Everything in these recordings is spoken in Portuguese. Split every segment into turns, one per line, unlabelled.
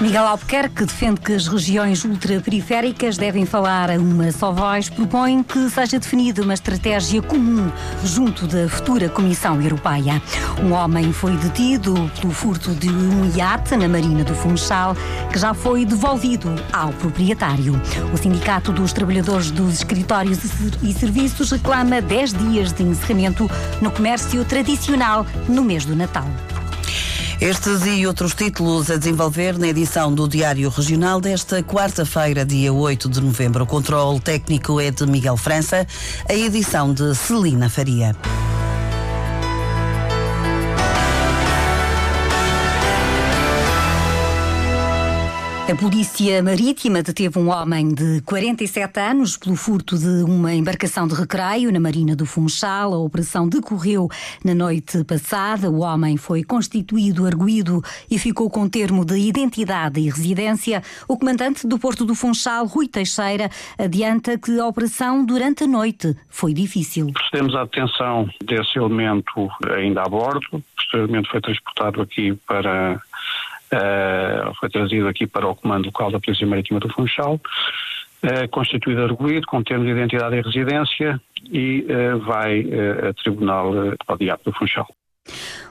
Miguel Albuquerque defende que as regiões ultraperiféricas devem falar a uma só voz, propõe que seja definida uma estratégia comum junto da futura Comissão Europeia. Um homem foi detido pelo furto de um iate na Marina do Funchal, que já foi devolvido ao proprietário. O Sindicato dos Trabalhadores dos Escritórios e Serviços reclama 10 dias de encerramento no comércio tradicional no mês do Natal.
Estes e outros títulos a desenvolver na edição do Diário Regional desta quarta-feira, dia 8 de novembro. O controle técnico é de Miguel França, a edição de Celina Faria.
A Polícia Marítima deteve um homem de 47 anos pelo furto de uma embarcação de recreio na Marina do Funchal. A operação decorreu na noite passada. O homem foi constituído, arguído e ficou com termo de identidade e residência. O comandante do Porto do Funchal, Rui Teixeira, adianta que a operação durante a noite foi difícil.
Procedemos à detenção desse elemento ainda a bordo. Posteriormente foi transportado aqui para Uh, foi trazido aqui para o Comando Local da Polícia Marítima do Funchal, uh, constituído arguído, com termo de identidade e residência e uh, vai a Tribunal ao Diabo do Funchal.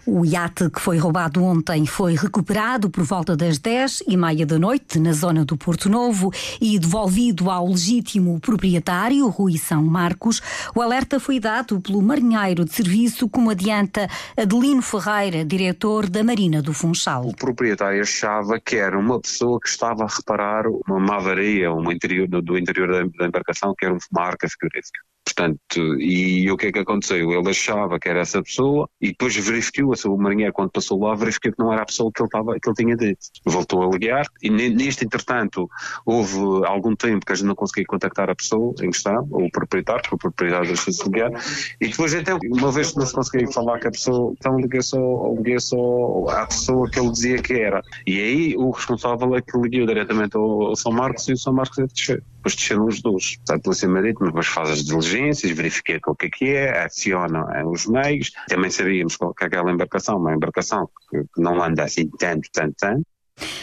O iate que foi roubado ontem foi recuperado por volta das 10 e meia da noite na zona do Porto Novo e devolvido ao legítimo proprietário, Rui São Marcos. O alerta foi dado pelo marinheiro de serviço, como adianta Adelino Ferreira, diretor da Marina do Funchal.
O proprietário achava que era uma pessoa que estava a reparar uma mavaria uma interior, do interior da embarcação, que era uma marca frigorífica. Portanto, e o que é que aconteceu? Ele achava que era essa pessoa e depois verificou, o marinheiro quando passou lá, verificou que não era a pessoa que ele, estava, que ele tinha dito. Voltou a ligar e neste entretanto houve algum tempo que a gente não conseguia contactar a pessoa em questão, ou o proprietário, porque o proprietário deixou-se ligar, e depois então, uma vez que não se conseguia falar com a pessoa, então liguei só, liguei só à pessoa que ele dizia que era. E aí o responsável é que ligou diretamente ao, ao São Marcos e o São Marcos é descer. Depois desceram os dois. A Polícia Marítima depois faz as diligências, verifica o que é que é, aciona eh, os meios. Também sabíamos que aquela embarcação, uma embarcação que não anda assim tanto, tanto, tanto,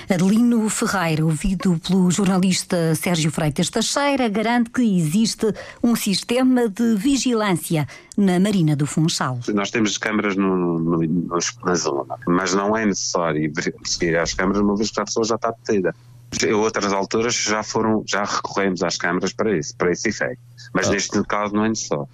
Adelino Ferreira, ouvido pelo jornalista Sérgio Freitas Teixeira, garante que existe um sistema de vigilância na Marina do Funchal.
Nós temos câmaras no, no, no, na zona, mas não é necessário seguir às câmaras uma vez que a pessoa já está detida. Outras alturas já foram, já recorremos às câmaras para isso, para esse efeito. Mas ah. neste caso não é necessário.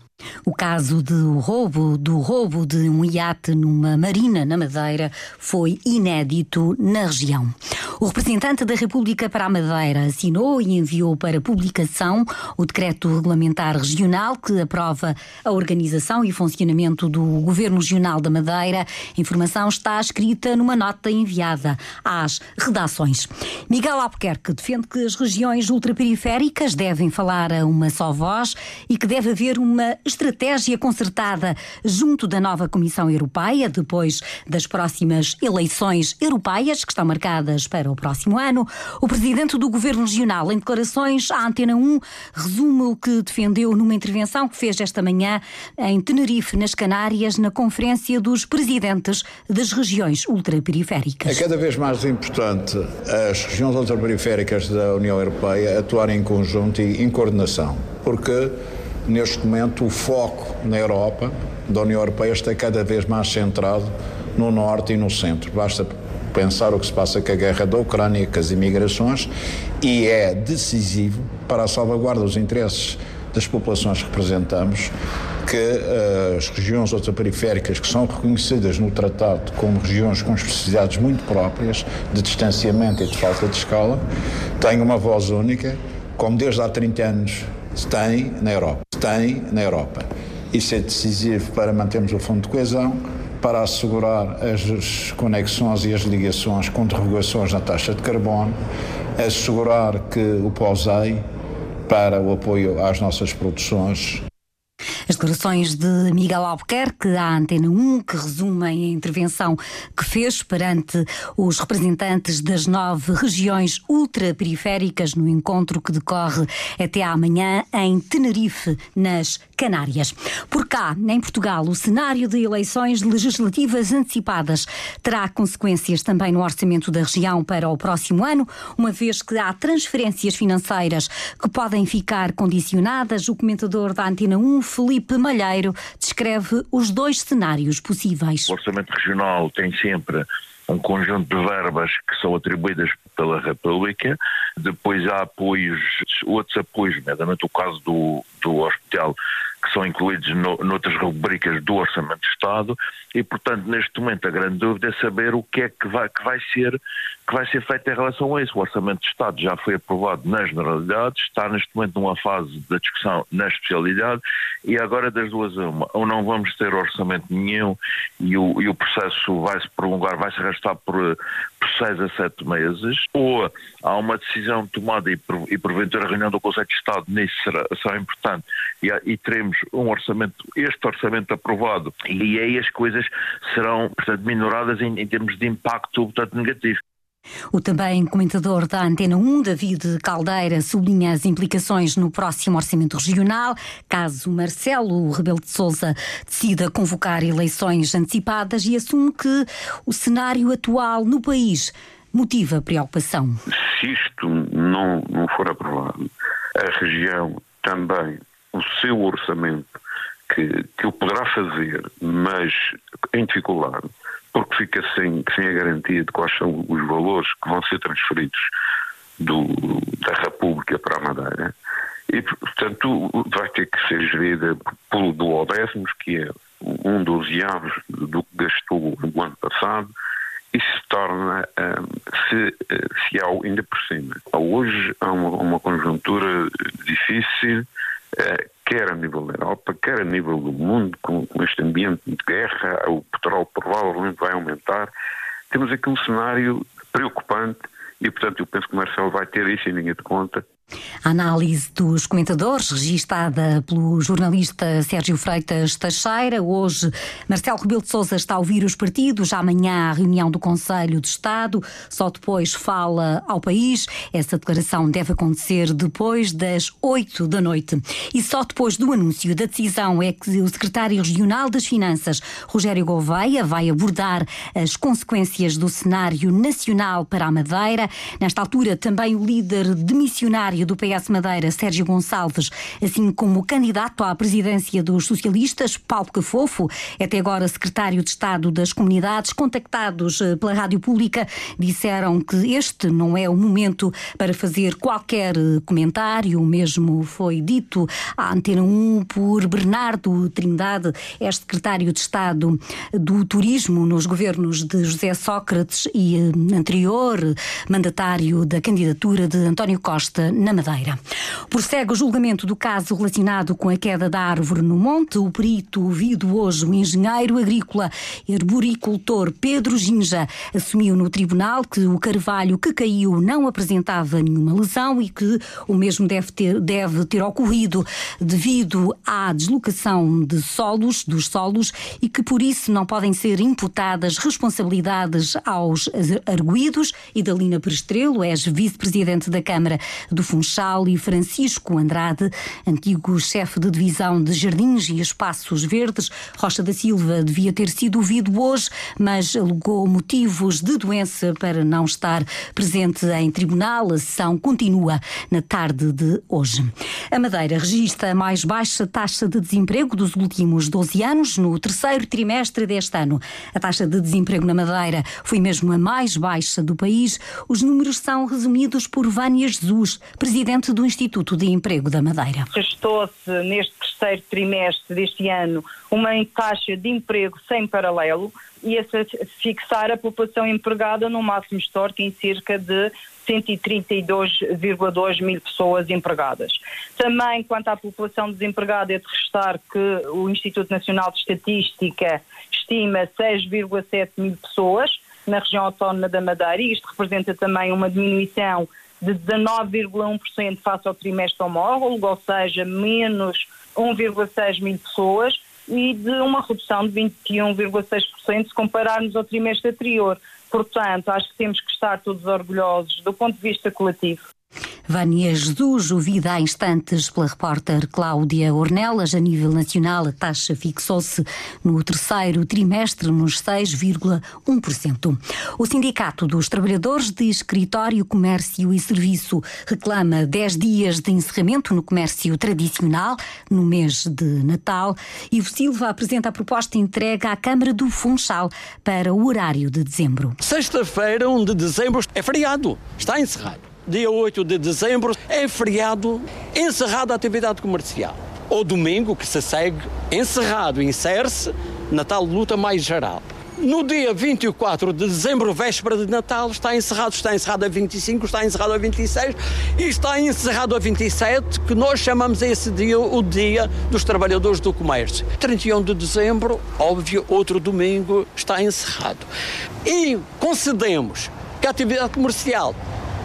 O caso do roubo, do roubo de um iate numa marina na Madeira foi inédito na região. O representante da República para a Madeira assinou e enviou para publicação o decreto regulamentar regional que aprova a organização e funcionamento do Governo Regional da Madeira. A informação está escrita numa nota enviada às redações. Miguel Albuquerque defende que as regiões ultraperiféricas devem falar a uma só voz e que deve haver uma estratégia concertada junto da nova Comissão Europeia, depois das próximas eleições europeias, que estão marcadas para o próximo ano. O presidente do Governo Regional, em declarações à Antena 1, resume o que defendeu numa intervenção que fez esta manhã em Tenerife, nas Canárias, na Conferência dos Presidentes das Regiões Ultraperiféricas.
É cada vez mais importante as regiões ultraperiféricas da União Europeia atuarem em conjunto e em coordenação, porque Neste momento, o foco na Europa, da União Europeia, está cada vez mais centrado no norte e no centro. Basta pensar o que se passa com a guerra da Ucrânia, com as imigrações, e é decisivo para a salvaguarda dos interesses das populações que representamos que uh, as regiões ultraperiféricas, que são reconhecidas no tratado como regiões com especificidades muito próprias, de distanciamento e de falta de escala, tenham uma voz única, como desde há 30 anos tem na Europa. Tem na Europa. Isso é decisivo para mantermos o fundo de coesão, para assegurar as conexões e as ligações com derrogações na taxa de carbono, assegurar que o POSEI para o apoio às nossas produções
As declarações de Miguel Albuquerque à Antena 1, que resumem a intervenção que fez perante os representantes das nove regiões ultraperiféricas no encontro que decorre até amanhã em Tenerife, nas Canárias. Por cá, em Portugal, o cenário de eleições legislativas antecipadas terá consequências também no orçamento da região para o próximo ano, uma vez que há transferências financeiras que podem ficar condicionadas. O comentador da Antena 1, Felipe Malheiro, descreve os dois cenários possíveis.
O orçamento regional tem sempre um conjunto de verbas que são atribuídas pela República, depois há apoios, outros apoios, nomeadamente o caso do, do hospital, que são incluídos no, noutras rubricas do Orçamento de Estado e, portanto, neste momento a grande dúvida é saber o que é que vai, que vai, ser, que vai ser feito em relação a isso. O Orçamento de Estado já foi aprovado na generalidade, está neste momento numa fase da discussão na especialidade e agora das duas uma, ou não vamos ter orçamento nenhum e o, e o processo vai se prolongar, vai se arrastar por, por seis a sete meses, ou há uma decisão tomada e, e porventura a reunião do Conselho de Estado nisso será, será importante e, e teremos um orçamento, este orçamento aprovado e aí as coisas serão, portanto, minoradas em, em termos de impacto, portanto, negativo.
O também comentador da Antena 1, David Caldeira, sublinha as implicações no próximo orçamento regional, caso Marcelo Rebelo de Sousa decida convocar eleições antecipadas e assume que o cenário atual no país motiva preocupação.
Se isto não, não for aprovado, a região também, o seu orçamento, que, que o poderá fazer, mas em dificuldade, porque fica sem, sem a garantia de quais são os valores que vão ser transferidos do, da República para a Madeira. E, portanto, vai ter que ser gerida pelo duodécimos, que é um dos aves do que gastou no ano passado, e se torna, se, se há ainda por cima. Hoje há uma, uma conjuntura difícil, quer a nível da Europa, quer a nível do mundo, com, com este ambiente de guerra, o petróleo provavelmente vai aumentar. Temos aqui um cenário preocupante e, portanto, eu penso que o Marcelo vai ter isso em linha de conta
a análise dos comentadores, registada pelo jornalista Sérgio Freitas Teixeira. Hoje, Marcelo Rebelo de Sousa está a ouvir os partidos. Amanhã, a reunião do Conselho de Estado. Só depois fala ao país. Essa declaração deve acontecer depois das oito da noite. E só depois do anúncio da decisão é que o secretário regional das Finanças, Rogério Gouveia, vai abordar as consequências do cenário nacional para a Madeira. Nesta altura, também o líder demissionário do PS Madeira, Sérgio Gonçalves, assim como o candidato à presidência dos socialistas, Paulo Cafofo, até agora secretário de Estado das Comunidades, contactados eh, pela Rádio Pública, disseram que este não é o momento para fazer qualquer eh, comentário. O mesmo foi dito à Antena 1 por Bernardo Trindade, é secretário de Estado do Turismo nos governos de José Sócrates e eh, anterior mandatário da candidatura de António Costa na Madeira. Prossegue o julgamento do caso relacionado com a queda da árvore no monte. O perito ouvido hoje, o engenheiro agrícola e arboricultor Pedro Ginja, assumiu no tribunal que o carvalho que caiu não apresentava nenhuma lesão e que o mesmo deve ter, deve ter ocorrido devido à deslocação de solos, dos solos, e que por isso não podem ser imputadas responsabilidades aos arguídos. Idalina Perestrelo, és vice-presidente da Câmara do Funchal e Francisco Andrade, antigo chefe de divisão de Jardins e Espaços Verdes. Rocha da Silva devia ter sido ouvido hoje, mas alegou motivos de doença para não estar presente em tribunal. A sessão continua na tarde de hoje. A Madeira registra a mais baixa taxa de desemprego dos últimos 12 anos. No terceiro trimestre deste ano, a taxa de desemprego na Madeira foi mesmo a mais baixa do país. Os números são resumidos por Vânia Jesus, presidente do Instituto de Emprego da Madeira.
Gestou-se neste terceiro trimestre deste ano uma taxa de emprego sem paralelo e a fixar a população empregada no máximo histórico em cerca de 132,2 mil pessoas empregadas. Também, quanto à população desempregada, é de restar que o Instituto Nacional de Estatística estima 6,7 mil pessoas na região autónoma da Madeira e isto representa também uma diminuição de 19,1% face ao trimestre homólogo, ou seja, menos 1,6 mil pessoas, e de uma redução de 21,6% se compararmos ao trimestre anterior. Portanto, acho que temos que estar todos orgulhosos do ponto de vista coletivo.
Vânia Jesus, ouvida há instantes pela repórter Cláudia Ornelas, a nível nacional a taxa fixou-se no terceiro trimestre nos 6,1%. O Sindicato dos Trabalhadores de Escritório, Comércio e Serviço reclama 10 dias de encerramento no comércio tradicional no mês de Natal. Ivo Silva apresenta a proposta entregue à Câmara do Funchal para o horário de dezembro.
Sexta-feira, 1 de dezembro, é feriado, está encerrado dia 8 de dezembro, é feriado, encerrada a atividade comercial. Ou domingo, que se segue, encerrado, insere-se na tal luta mais geral. No dia 24 de dezembro, véspera de Natal, está encerrado, está encerrado a 25, está encerrado a 26 e está encerrado a 27, que nós chamamos esse dia o Dia dos Trabalhadores do Comércio. 31 de dezembro, óbvio, outro domingo, está encerrado. E concedemos que a atividade comercial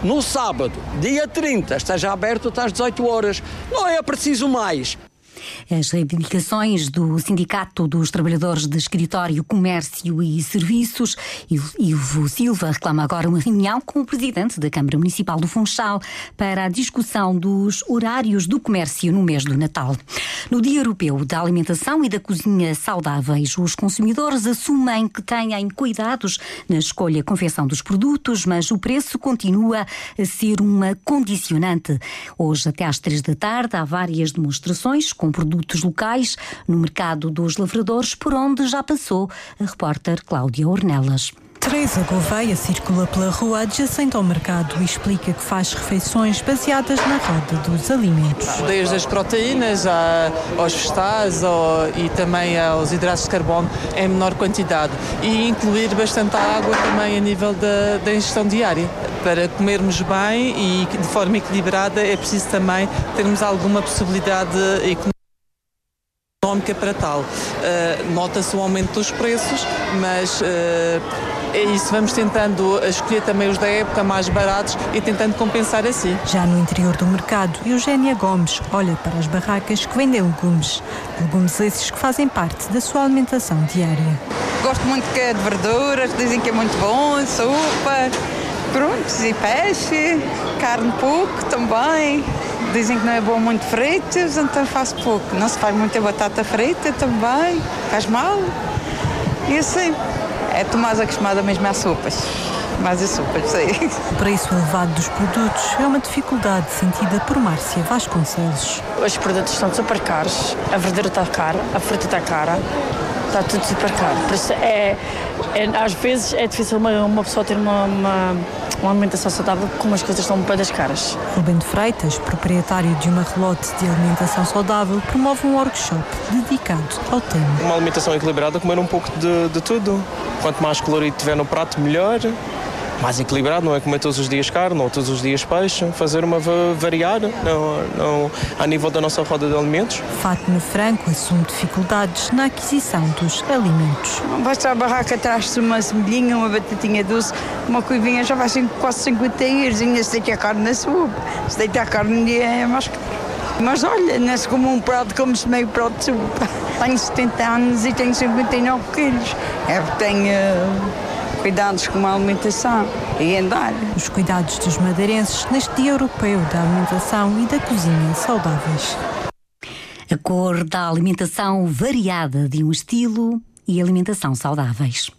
no sábado, dia 30, esteja aberto até às 18 horas. Não é preciso mais.
As reivindicações do Sindicato dos Trabalhadores de Escritório, Comércio e Serviços, Ivo Silva, reclama agora uma reunião com o Presidente da Câmara Municipal do Funchal para a discussão dos horários do comércio no mês do Natal. No Dia Europeu da Alimentação e da Cozinha Saudáveis, os consumidores assumem que têm cuidados na escolha e confecção dos produtos, mas o preço continua a ser uma condicionante. Hoje, até às três da tarde, há várias demonstrações com produtos locais no mercado dos lavradores, por onde já passou a repórter Cláudia Ornelas.
Teresa Gouveia circula pela rua adjacente ao mercado e explica que faz refeições baseadas na roda dos alimentos.
Desde as proteínas aos vegetais e também aos hidratos de carbono em menor quantidade e incluir bastante água também a nível da, da ingestão diária. Para comermos bem e de forma equilibrada é preciso também termos alguma possibilidade económica económica para tal. Uh, Nota-se o aumento dos preços, mas uh, é isso, vamos tentando escolher também os da época mais baratos e tentando compensar assim.
Já no interior do mercado, Eugénia Gomes olha para as barracas que vendem legumes. Legumes esses que fazem parte da sua alimentação diária.
Gosto muito de verduras, dizem que é muito bom, sopa, pronto, e peixe, carne pouco também. Dizem que não é bom muito fritos, então faço pouco. Não se faz muita batata frita também, faz mal. E assim, é Tomás acostumada mesmo às sopas. Mais as sopas, sei.
O preço elevado dos produtos é uma dificuldade sentida por Márcia Vasconcelos.
Os produtos estão super caros, a verdura está cara, a fruta está cara, está tudo super caro. Por isso é, é às vezes é difícil uma, uma pessoa ter uma, uma, uma, alimentação saudável como as coisas estão bem caras.
Rubem de Freitas, proprietário de uma relote de alimentação saudável, promove um workshop dedicado ao tema.
Uma alimentação equilibrada, comer um pouco de, de tudo. Quanto mais colorido tiver no prato, melhor mais equilibrado, não é comer todos os dias carne ou todos os dias peixe, fazer uma variada não, não, a nível da nossa roda de alimentos.
Fátima Franco assume dificuldades na aquisição dos alimentos.
Basta a barraca atrás-se uma semelhinha, uma batatinha doce, uma coivinha já vai quase 50 euros, ainda se deita a carne na sopa, se deita a carne é mais. Mas olha, se como um prato, como-se meio prato de sopa. Tenho 70 anos e tenho 59 quilos. É porque tenho cuidados como a alimentação e andar.
Os cuidados dos madeirenses neste Dia Europeu da Alimentação e da Cozinha Saudáveis.
A cor da alimentação variada de um estilo e alimentação saudáveis.